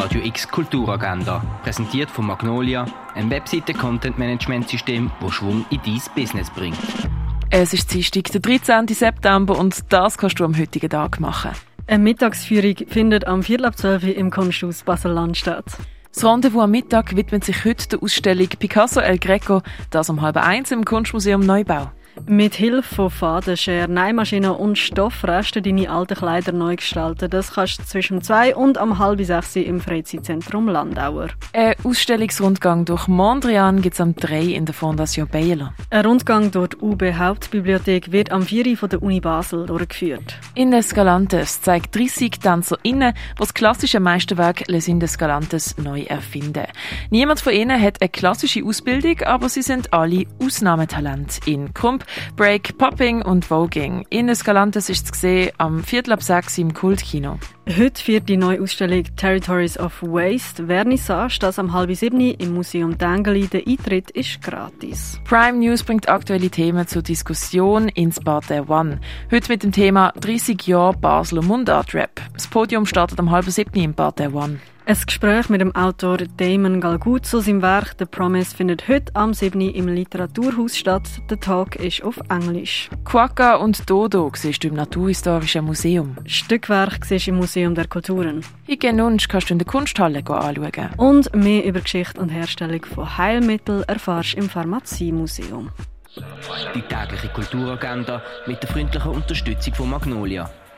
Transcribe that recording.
Radio X Kulturagenda, präsentiert von Magnolia, ein Webseite-Content-Management-System, das Schwung in dein Business bringt. Es ist Dienstag, der 13. September und das kannst du am heutigen Tag machen. Eine Mittagsführung findet am Viertel ab 12 Uhr im Kunsthaus Basel-Land statt. Das Rendezvous am Mittag widmet sich heute der Ausstellung Picasso El Greco, das um halb eins im Kunstmuseum Neubau. Mit Hilfe von Fadenschere, Nähmaschinen und Stoffresten deine alten Kleider neu gestalten. Das kannst du zwischen zwei und am halb sechs im Freizeitzentrum Landauer. Ein Ausstellungsrundgang durch Mondrian gibt es am 3 in der Fondation Baylor. Ein Rundgang durch die UB Hauptbibliothek wird am 4 von der Uni Basel durchgeführt. In Escalantes zeigt 30 TänzerInnen, die das klassische Meisterwerk Les Galantes neu erfinden. Niemand von ihnen hat eine klassische Ausbildung, aber sie sind alle Ausnahmetalent in Krump, Break, Popping und Voging. In Escalantes ist es gesehen am Viertel ab sechs im Kultkino. Heute führt die neue Ausstellung Territories of Waste Vernissage, das am halb sieben im Museum Dengeli. Der Eintritt ist gratis. Prime News bringt aktuelle Themen zur Diskussion ins Bad der One. Heute mit dem Thema 30 Jahre Basler Mundart Rap. Das Podium startet am halb sieben im Bad der One. Ein Gespräch mit dem Autor Damon Galgut zu seinem Werk The Promise findet heute am 7. im Literaturhaus statt. Der Talk ist auf Englisch. Quacka und Dodo siehst du im Naturhistorischen Museum. Stückwerk siehst du im Museum der Kulturen. Higenunsch kannst du in der Kunsthalle anschauen. Und mehr über Geschichte und Herstellung von Heilmitteln erfährst du im Pharmaziemuseum. Die tägliche Kulturagenda mit der freundlichen Unterstützung von Magnolia